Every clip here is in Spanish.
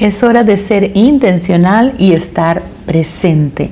Es hora de ser intencional y estar presente.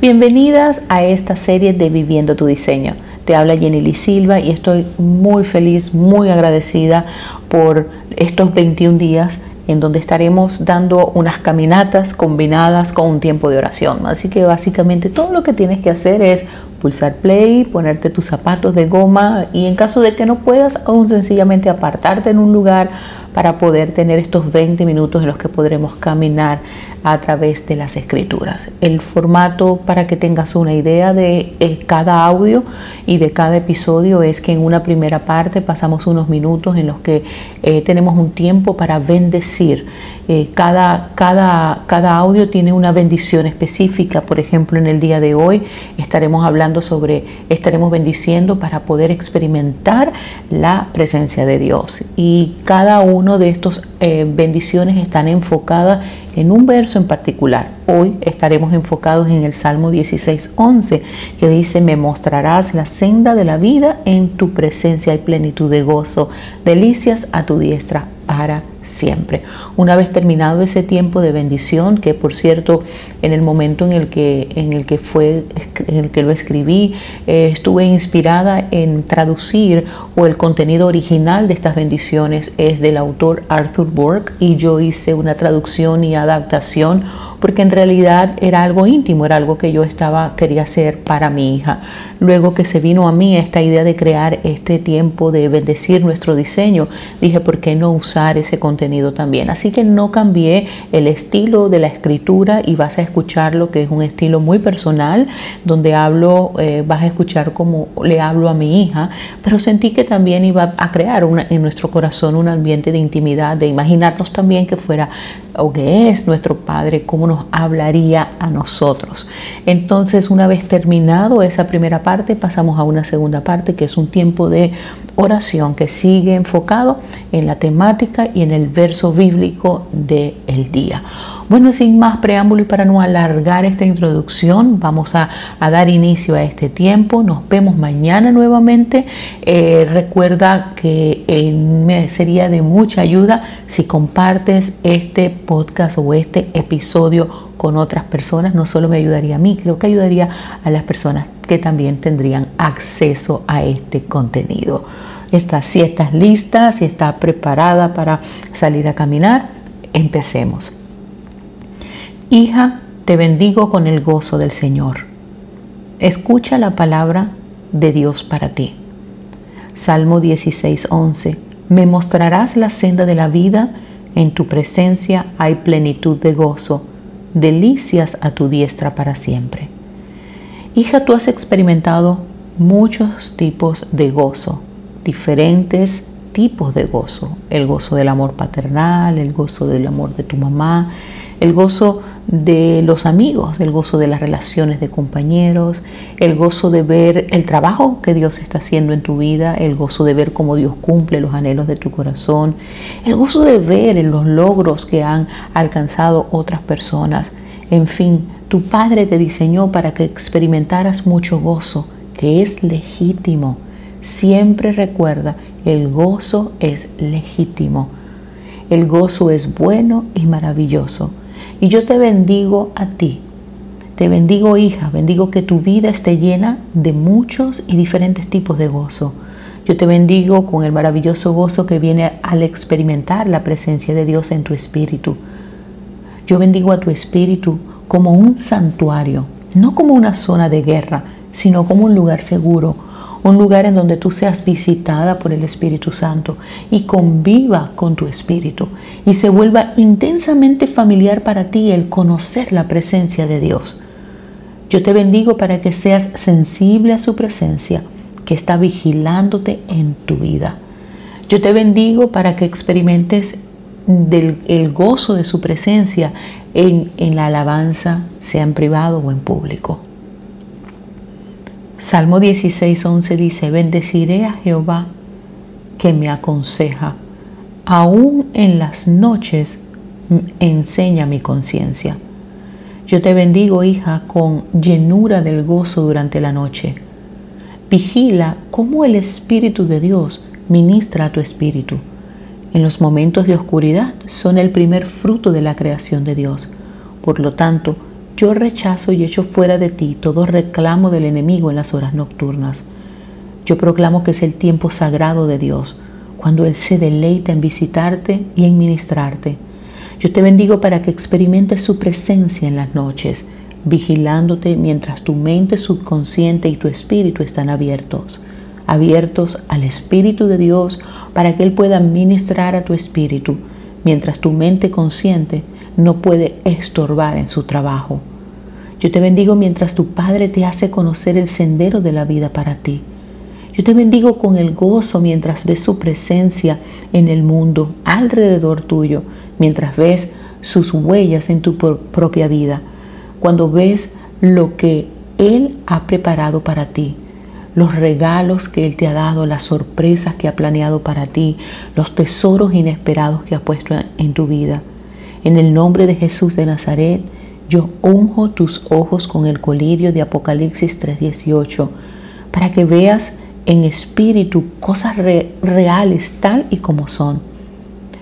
Bienvenidas a esta serie de Viviendo tu Diseño. Te habla Jenny Lee Silva y estoy muy feliz, muy agradecida por estos 21 días en donde estaremos dando unas caminatas combinadas con un tiempo de oración. Así que básicamente todo lo que tienes que hacer es pulsar play, ponerte tus zapatos de goma y en caso de que no puedas, aún sencillamente apartarte en un lugar para poder tener estos 20 minutos en los que podremos caminar a través de las escrituras. El formato para que tengas una idea de eh, cada audio y de cada episodio es que en una primera parte pasamos unos minutos en los que eh, tenemos un tiempo para bendecir. Eh, cada, cada, cada audio tiene una bendición específica. Por ejemplo, en el día de hoy estaremos hablando sobre, estaremos bendiciendo para poder experimentar la presencia de Dios. Y cada uno de estas eh, bendiciones están enfocadas en un verso en particular. Hoy estaremos enfocados en el Salmo 16:11, que dice, me mostrarás la senda de la vida, en tu presencia y plenitud de gozo, delicias a tu diestra para siempre. Una vez terminado ese tiempo de bendición, que por cierto, en el momento en el que, en el que, fue, en el que lo escribí, eh, estuve inspirada en traducir o el contenido original de estas bendiciones es del autor Arthur Burke y yo hice una traducción y adaptación porque en realidad era algo íntimo, era algo que yo estaba quería hacer para mi hija. Luego que se vino a mí esta idea de crear este tiempo de bendecir nuestro diseño, dije, ¿por qué no usar ese contenido también? Así que no cambié el estilo de la escritura y vas a escucharlo, que es un estilo muy personal, donde hablo, eh, vas a escuchar como le hablo a mi hija, pero sentí que también iba a crear en nuestro corazón un ambiente de intimidad, de imaginarnos también que fuera o que es nuestro Padre, cómo nos hablaría a nosotros. Entonces, una vez terminado esa primera parte, pasamos a una segunda parte, que es un tiempo de oración que sigue enfocado en la temática y en el verso bíblico del el día. Bueno, sin más preámbulo y para no alargar esta introducción, vamos a, dar inicio a este tiempo. Nos vemos mañana nuevamente. Eh, recuerda que eh, me sería de mucha ayuda si compartes este podcast o este episodio con otras personas. No solo me ayudaría a mí, creo que ayudaría a las personas que también tendrían acceso a este contenido. Si estás lista, si estás preparada para salir a caminar, empecemos. Hija, te bendigo con el gozo del Señor. Escucha la palabra de Dios para ti. Salmo 16:11. Me mostrarás la senda de la vida, en tu presencia hay plenitud de gozo, delicias a tu diestra para siempre. Hija, tú has experimentado muchos tipos de gozo, diferentes tipos de gozo, el gozo del amor paternal, el gozo del amor de tu mamá, el gozo de los amigos, el gozo de las relaciones de compañeros, el gozo de ver el trabajo que Dios está haciendo en tu vida, el gozo de ver cómo Dios cumple los anhelos de tu corazón, el gozo de ver en los logros que han alcanzado otras personas. En fin, tu Padre te diseñó para que experimentaras mucho gozo, que es legítimo. Siempre recuerda, el gozo es legítimo. El gozo es bueno y maravilloso. Y yo te bendigo a ti. Te bendigo hija, bendigo que tu vida esté llena de muchos y diferentes tipos de gozo. Yo te bendigo con el maravilloso gozo que viene al experimentar la presencia de Dios en tu espíritu. Yo bendigo a tu espíritu como un santuario, no como una zona de guerra, sino como un lugar seguro, un lugar en donde tú seas visitada por el Espíritu Santo y conviva con tu espíritu y se vuelva intensamente familiar para ti el conocer la presencia de Dios. Yo te bendigo para que seas sensible a su presencia que está vigilándote en tu vida. Yo te bendigo para que experimentes el gozo de su presencia en, en la alabanza, sea en privado o en público. Salmo 16, 11 dice, bendeciré a Jehová que me aconseja, aún en las noches enseña mi conciencia. Yo te bendigo, hija, con llenura del gozo durante la noche. Vigila cómo el Espíritu de Dios ministra a tu espíritu. en los momentos de oscuridad son el primer fruto de la creación de Dios. Por lo tanto, yo rechazo y echo fuera de ti todo reclamo del enemigo en las horas nocturnas. Yo proclamo que es el tiempo sagrado de Dios, cuando Él se deleita en visitarte y en ministrarte. Yo te bendigo para que experimentes su presencia en las noches, vigilándote mientras tu mente subconsciente y tu espíritu están abiertos, abiertos al Espíritu de Dios para que Él pueda ministrar a tu espíritu, mientras tu mente consciente no puede estorbar en su trabajo. Yo te bendigo mientras tu Padre te hace conocer el sendero de la vida para ti. Yo te bendigo con el gozo mientras ves su presencia en el mundo alrededor tuyo, mientras ves sus huellas en tu propia vida, cuando ves lo que Él ha preparado para ti, los regalos que Él te ha dado, las sorpresas que ha planeado para ti, los tesoros inesperados que ha puesto en tu vida. En el nombre de Jesús de Nazaret, yo unjo tus ojos con el colirio de Apocalipsis 3:18 para que veas en espíritu cosas reales tal y como son.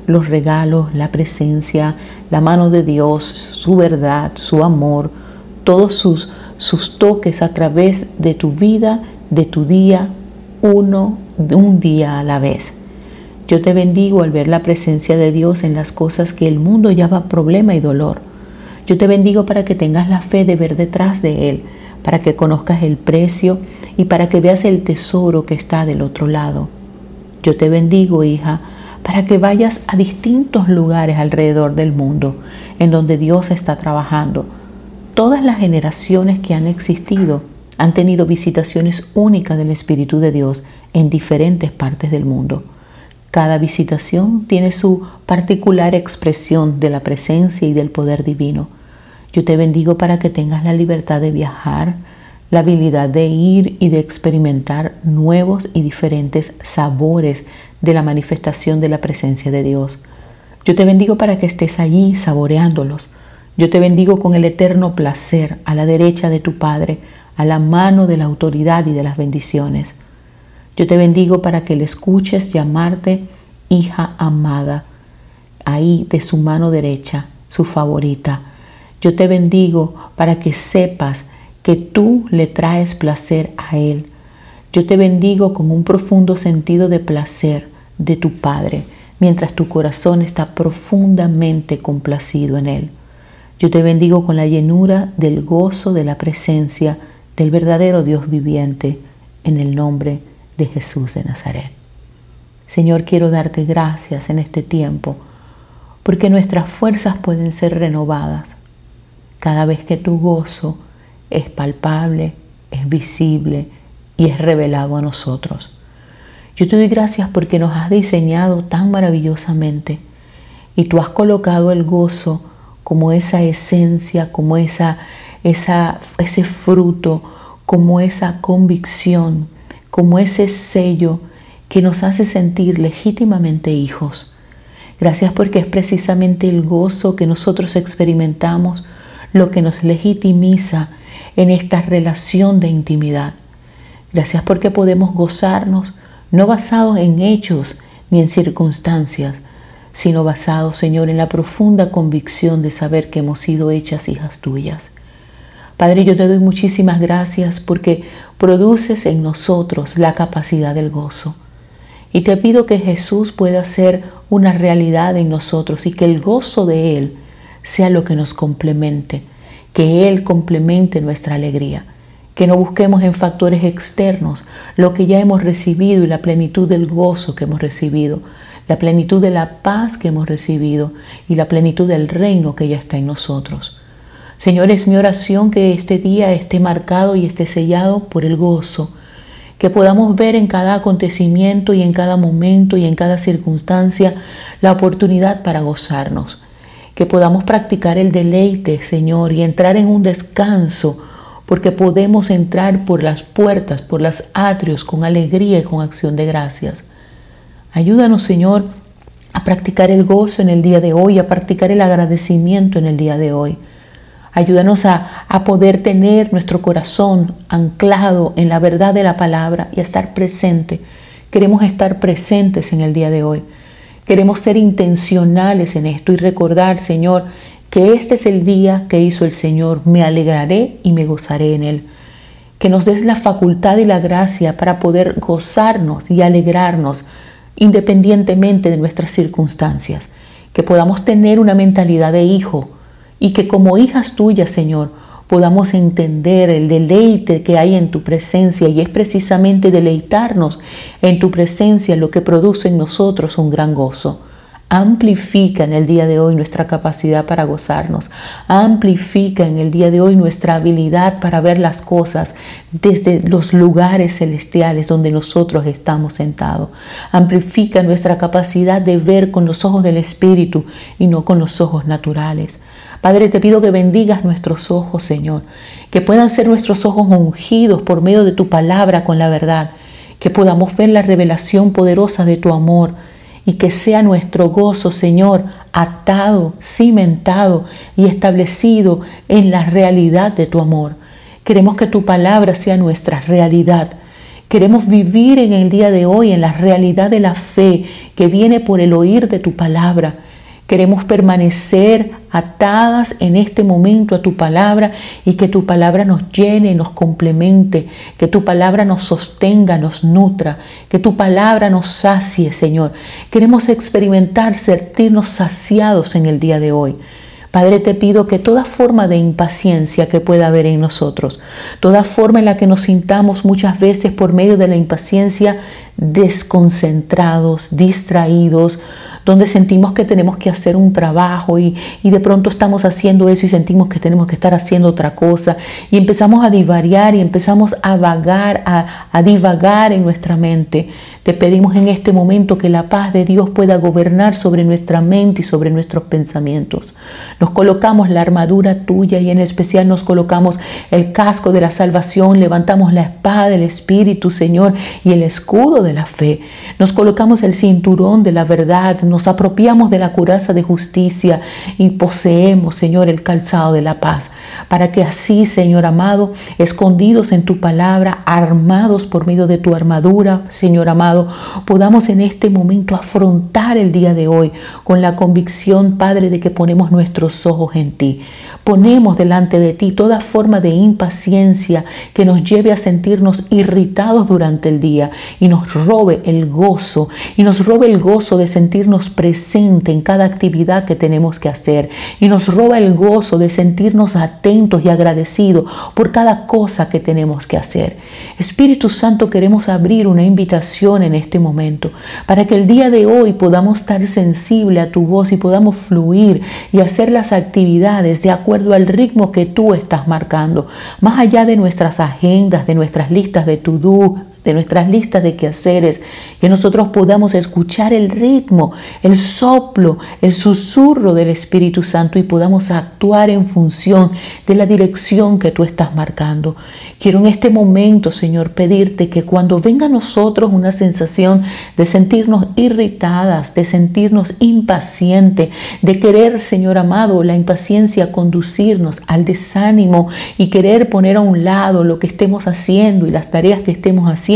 Los regalos, la presencia, la mano de Dios, su verdad, su amor, todos sus, sus toques a través de tu vida, de tu día, uno, un día a la vez. Yo te bendigo al ver la presencia de Dios en las cosas que el mundo llama problema y dolor yo te bendigo para que tengas la fe de ver detrás de Él, para que conozcas el precio y para que veas el tesoro que está del otro lado. Yo te bendigo, hija, para que vayas a distintos lugares alrededor del mundo en donde Dios está trabajando. Todas las generaciones que han existido han tenido visitaciones únicas del Espíritu de Dios en diferentes partes del mundo. Cada visitación tiene su particular expresión de la presencia y del poder divino. Yo te bendigo para que tengas la libertad de viajar, la habilidad de ir y de experimentar nuevos y diferentes sabores de la manifestación de la presencia de Dios. Yo te bendigo para que estés allí saboreándolos. Yo te bendigo con el eterno placer a la derecha de tu Padre, a la mano de la autoridad y de las bendiciones. Yo te bendigo para que le escuches llamarte hija amada, ahí de su mano derecha, su favorita. Yo te bendigo para que sepas que tú le traes placer a Él. Yo te bendigo con un profundo sentido de placer de tu Padre, mientras tu corazón está profundamente complacido en Él. Yo te bendigo con la llenura del gozo de la presencia del verdadero Dios viviente, en el nombre de de Jesús de Nazaret. Señor, quiero darte gracias en este tiempo porque nuestras fuerzas pueden ser renovadas cada vez que tu gozo es palpable, es visible y es revelado a nosotros. Yo te doy gracias porque nos has diseñado tan maravillosamente y tú has colocado el gozo como esa esencia, como esa, esa, ese fruto, como esa convicción como ese sello que nos hace sentir legítimamente hijos. Gracias porque es precisamente el gozo que nosotros experimentamos lo que nos legitimiza en esta relación de intimidad. Gracias porque podemos gozarnos no basados en hechos ni en circunstancias, sino basados, Señor, en la profunda convicción de saber que hemos sido hechas hijas tuyas. Padre, yo te doy muchísimas gracias porque produces en nosotros la capacidad del gozo. Y te pido que Jesús pueda ser una realidad en nosotros y que el gozo de Él sea lo que nos complemente, que Él complemente nuestra alegría, que no busquemos en factores externos lo que ya hemos recibido y la plenitud del gozo que hemos recibido, la plenitud de la paz que hemos recibido y la plenitud del reino que ya está en nosotros. Señor, es mi oración que este día esté marcado y esté sellado por el gozo, que podamos ver en cada acontecimiento y en cada momento y en cada circunstancia la oportunidad para gozarnos, que podamos practicar el deleite, Señor, y entrar en un descanso, porque podemos entrar por las puertas, por los atrios, con alegría y con acción de gracias. Ayúdanos, Señor, a practicar el gozo en el día de hoy, a practicar el agradecimiento en el día de hoy. Ayúdanos a, poder tener nuestro corazón anclado en la verdad de la palabra y a estar presente. Queremos estar presentes en el día de hoy. Queremos ser intencionales en esto y recordar, Señor, que este es el día que hizo el Señor. Me alegraré y me gozaré en él. Que nos des la facultad y la gracia para poder gozarnos y alegrarnos independientemente de nuestras circunstancias. Que podamos tener una mentalidad de hijo y que como hijas tuyas, Señor, podamos entender el deleite que hay en tu presencia y es precisamente deleitarnos en tu presencia lo que produce en nosotros un gran gozo. Amplifica en el día de hoy nuestra capacidad para gozarnos. Amplifica en el día de hoy nuestra habilidad para ver las cosas desde los lugares celestiales donde nosotros estamos sentados. Amplifica nuestra capacidad de ver con los ojos del Espíritu y no con los ojos naturales. Padre, te pido que bendigas nuestros ojos, Señor, que puedan ser nuestros ojos ungidos por medio de tu palabra con la verdad, que podamos ver la revelación poderosa de tu amor y que sea nuestro gozo, Señor, atado, cimentado y establecido en la realidad de tu amor. Queremos que tu palabra sea nuestra realidad. Queremos vivir en el día de hoy en la realidad de la fe que viene por el oír de tu palabra Queremos permanecer atadas en este momento a tu palabra y que tu palabra nos llene, nos complemente, que tu palabra nos sostenga, nos nutra, que tu palabra nos sacie, Señor. Queremos experimentar, sentirnos saciados en el día de hoy. Padre, te pido que toda forma de impaciencia que pueda haber en nosotros, toda forma en la que nos sintamos muchas veces por medio de la impaciencia desconcentrados, distraídos, donde sentimos que tenemos que hacer un trabajo y, de pronto estamos haciendo eso y sentimos que tenemos que estar haciendo otra cosa y empezamos a divariar y empezamos a vagar, a, a divagar en nuestra mente. Te pedimos en este momento que la paz de Dios pueda gobernar sobre nuestra mente y sobre nuestros pensamientos. Nos colocamos la armadura tuya y en especial nos colocamos el casco de la salvación, levantamos la espada del Espíritu, Señor, y el escudo de la fe. Nos colocamos el cinturón de la verdad, nos apropiamos de la curaza de justicia y poseemos, Señor, el calzado de la paz, para que así, Señor amado, escondidos en tu palabra, armados por medio de tu armadura, Señor amado, podamos en este momento afrontar el día de hoy con la convicción, Padre, de que ponemos nuestros ojos en ti. Ponemos delante de ti toda forma de impaciencia que nos lleve a sentirnos irritados durante el día y nos robe el gozo y nos robe el gozo de sentirnos presente en cada actividad que tenemos que hacer y nos roba el gozo de sentirnos atentos y agradecidos por cada cosa que tenemos que hacer. Espíritu Santo, queremos abrir una invitación en este momento para que el día de hoy podamos estar sensible a tu voz y podamos fluir y hacer las actividades de acuerdo al ritmo que tú estás marcando, más allá de nuestras agendas, de nuestras listas de to-do, de nuestras listas de quehaceres, que nosotros podamos escuchar el ritmo, el soplo, el susurro del Espíritu Santo y podamos actuar en función de la dirección que tú estás marcando. Quiero en este momento, Señor, pedirte que cuando venga a nosotros una sensación de sentirnos irritadas, de sentirnos impacientes, de querer, Señor amado, la impaciencia conducirnos al desánimo y querer poner a un lado lo que estemos haciendo y las tareas que estemos haciendo,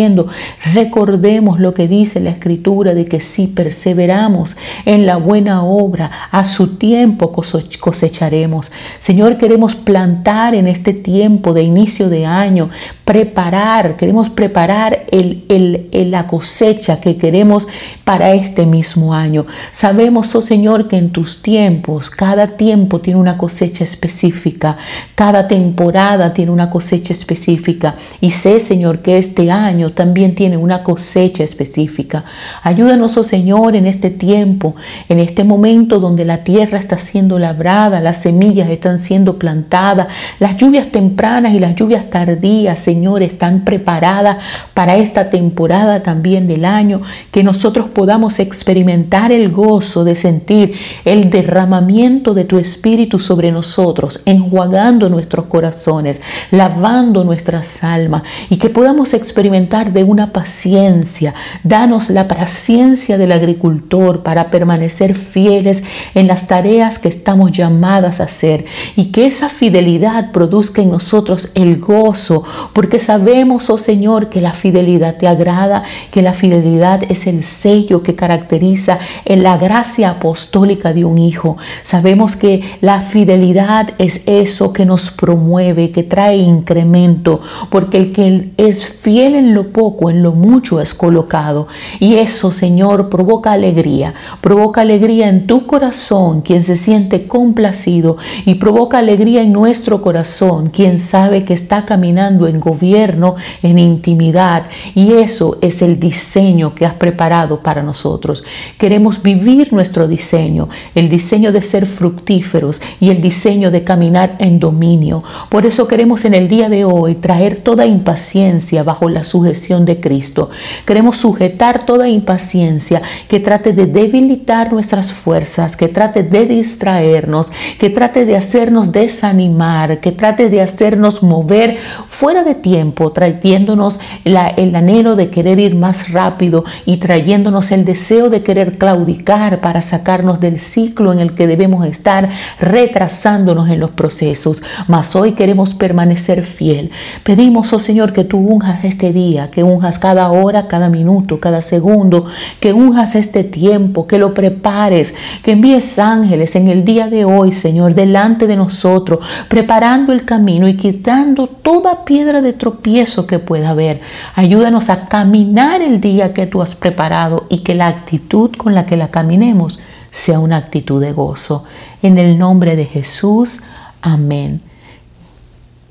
recordemos lo que dice la escritura de que si perseveramos en la buena obra, a su tiempo cosecharemos. Señor, queremos plantar en este tiempo de inicio de año, preparar, queremos preparar el, la cosecha que queremos para este mismo año. Sabemos, oh Señor, que en tus tiempos, cada tiempo tiene una cosecha específica, cada temporada tiene una cosecha específica. Y sé, Señor, que este año también tiene una cosecha específica. Ayúdanos, oh Señor, en este tiempo, en este momento donde la tierra está siendo labrada, las semillas están siendo plantadas, las lluvias tempranas y las lluvias tardías, Señor, están preparadas para esta temporada también del año, que nosotros podamos experimentar el gozo de sentir el derramamiento de tu Espíritu sobre nosotros, enjuagando nuestros corazones, lavando nuestras almas y que podamos experimentar de una paciencia. Danos la paciencia del agricultor para permanecer fieles en las tareas que estamos llamadas a hacer y que esa fidelidad produzca en nosotros el gozo, porque sabemos, oh Señor, que la fidelidad te agrada, que la fidelidad es el sello que caracteriza en la gracia apostólica de un hijo. Sabemos que la fidelidad es eso que nos promueve, que trae incremento, porque el que es fiel en lo poco, en lo mucho es colocado. Y eso, Señor, provoca alegría, provoca alegría en tu corazón, quien se siente complacido, y provoca alegría en nuestro corazón, quien sabe que está caminando en gobierno, en intimidad. Y eso es el diseño que has preparado para nosotros. Queremos vivir nuestro diseño, el diseño de ser fructíferos y el diseño de caminar en dominio. Por eso queremos en el día de hoy traer toda impaciencia bajo la sujeción de Cristo. Queremos sujetar toda impaciencia que trate de debilitar nuestras fuerzas, que trate de distraernos, que trate de hacernos desanimar, que trate de hacernos mover fuera de tiempo, trayéndonos el anhelo de querer ir más rápido y trayéndonos el deseo de querer claudicar para sacarnos del ciclo en el que debemos estar, retrasándonos en los procesos. Mas hoy queremos permanecer fiel. Pedimos, oh Señor, que tú unjas este día, que unjas cada hora, cada minuto, cada segundo, que unjas este tiempo, que lo prepares, que envíes ángeles en el día de hoy, Señor, delante de nosotros, preparando el camino y quitando toda piedra de tropiezo que pueda haber. Ayúdanos a caminar el día que tú has preparado y que la actitud con la que la caminemos sea una actitud de gozo. En el nombre de Jesús, amén.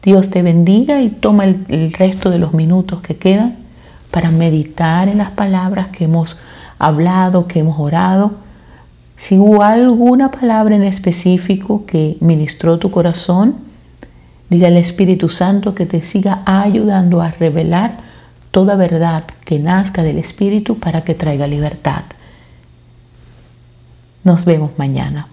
Dios te bendiga y toma el, resto de los minutos que quedan para meditar en las palabras que hemos hablado, que hemos orado. Si hubo alguna palabra en específico que ministró tu corazón, diga al Espíritu Santo que te siga ayudando a revelar toda verdad que nazca del Espíritu para que traiga libertad. Nos vemos mañana.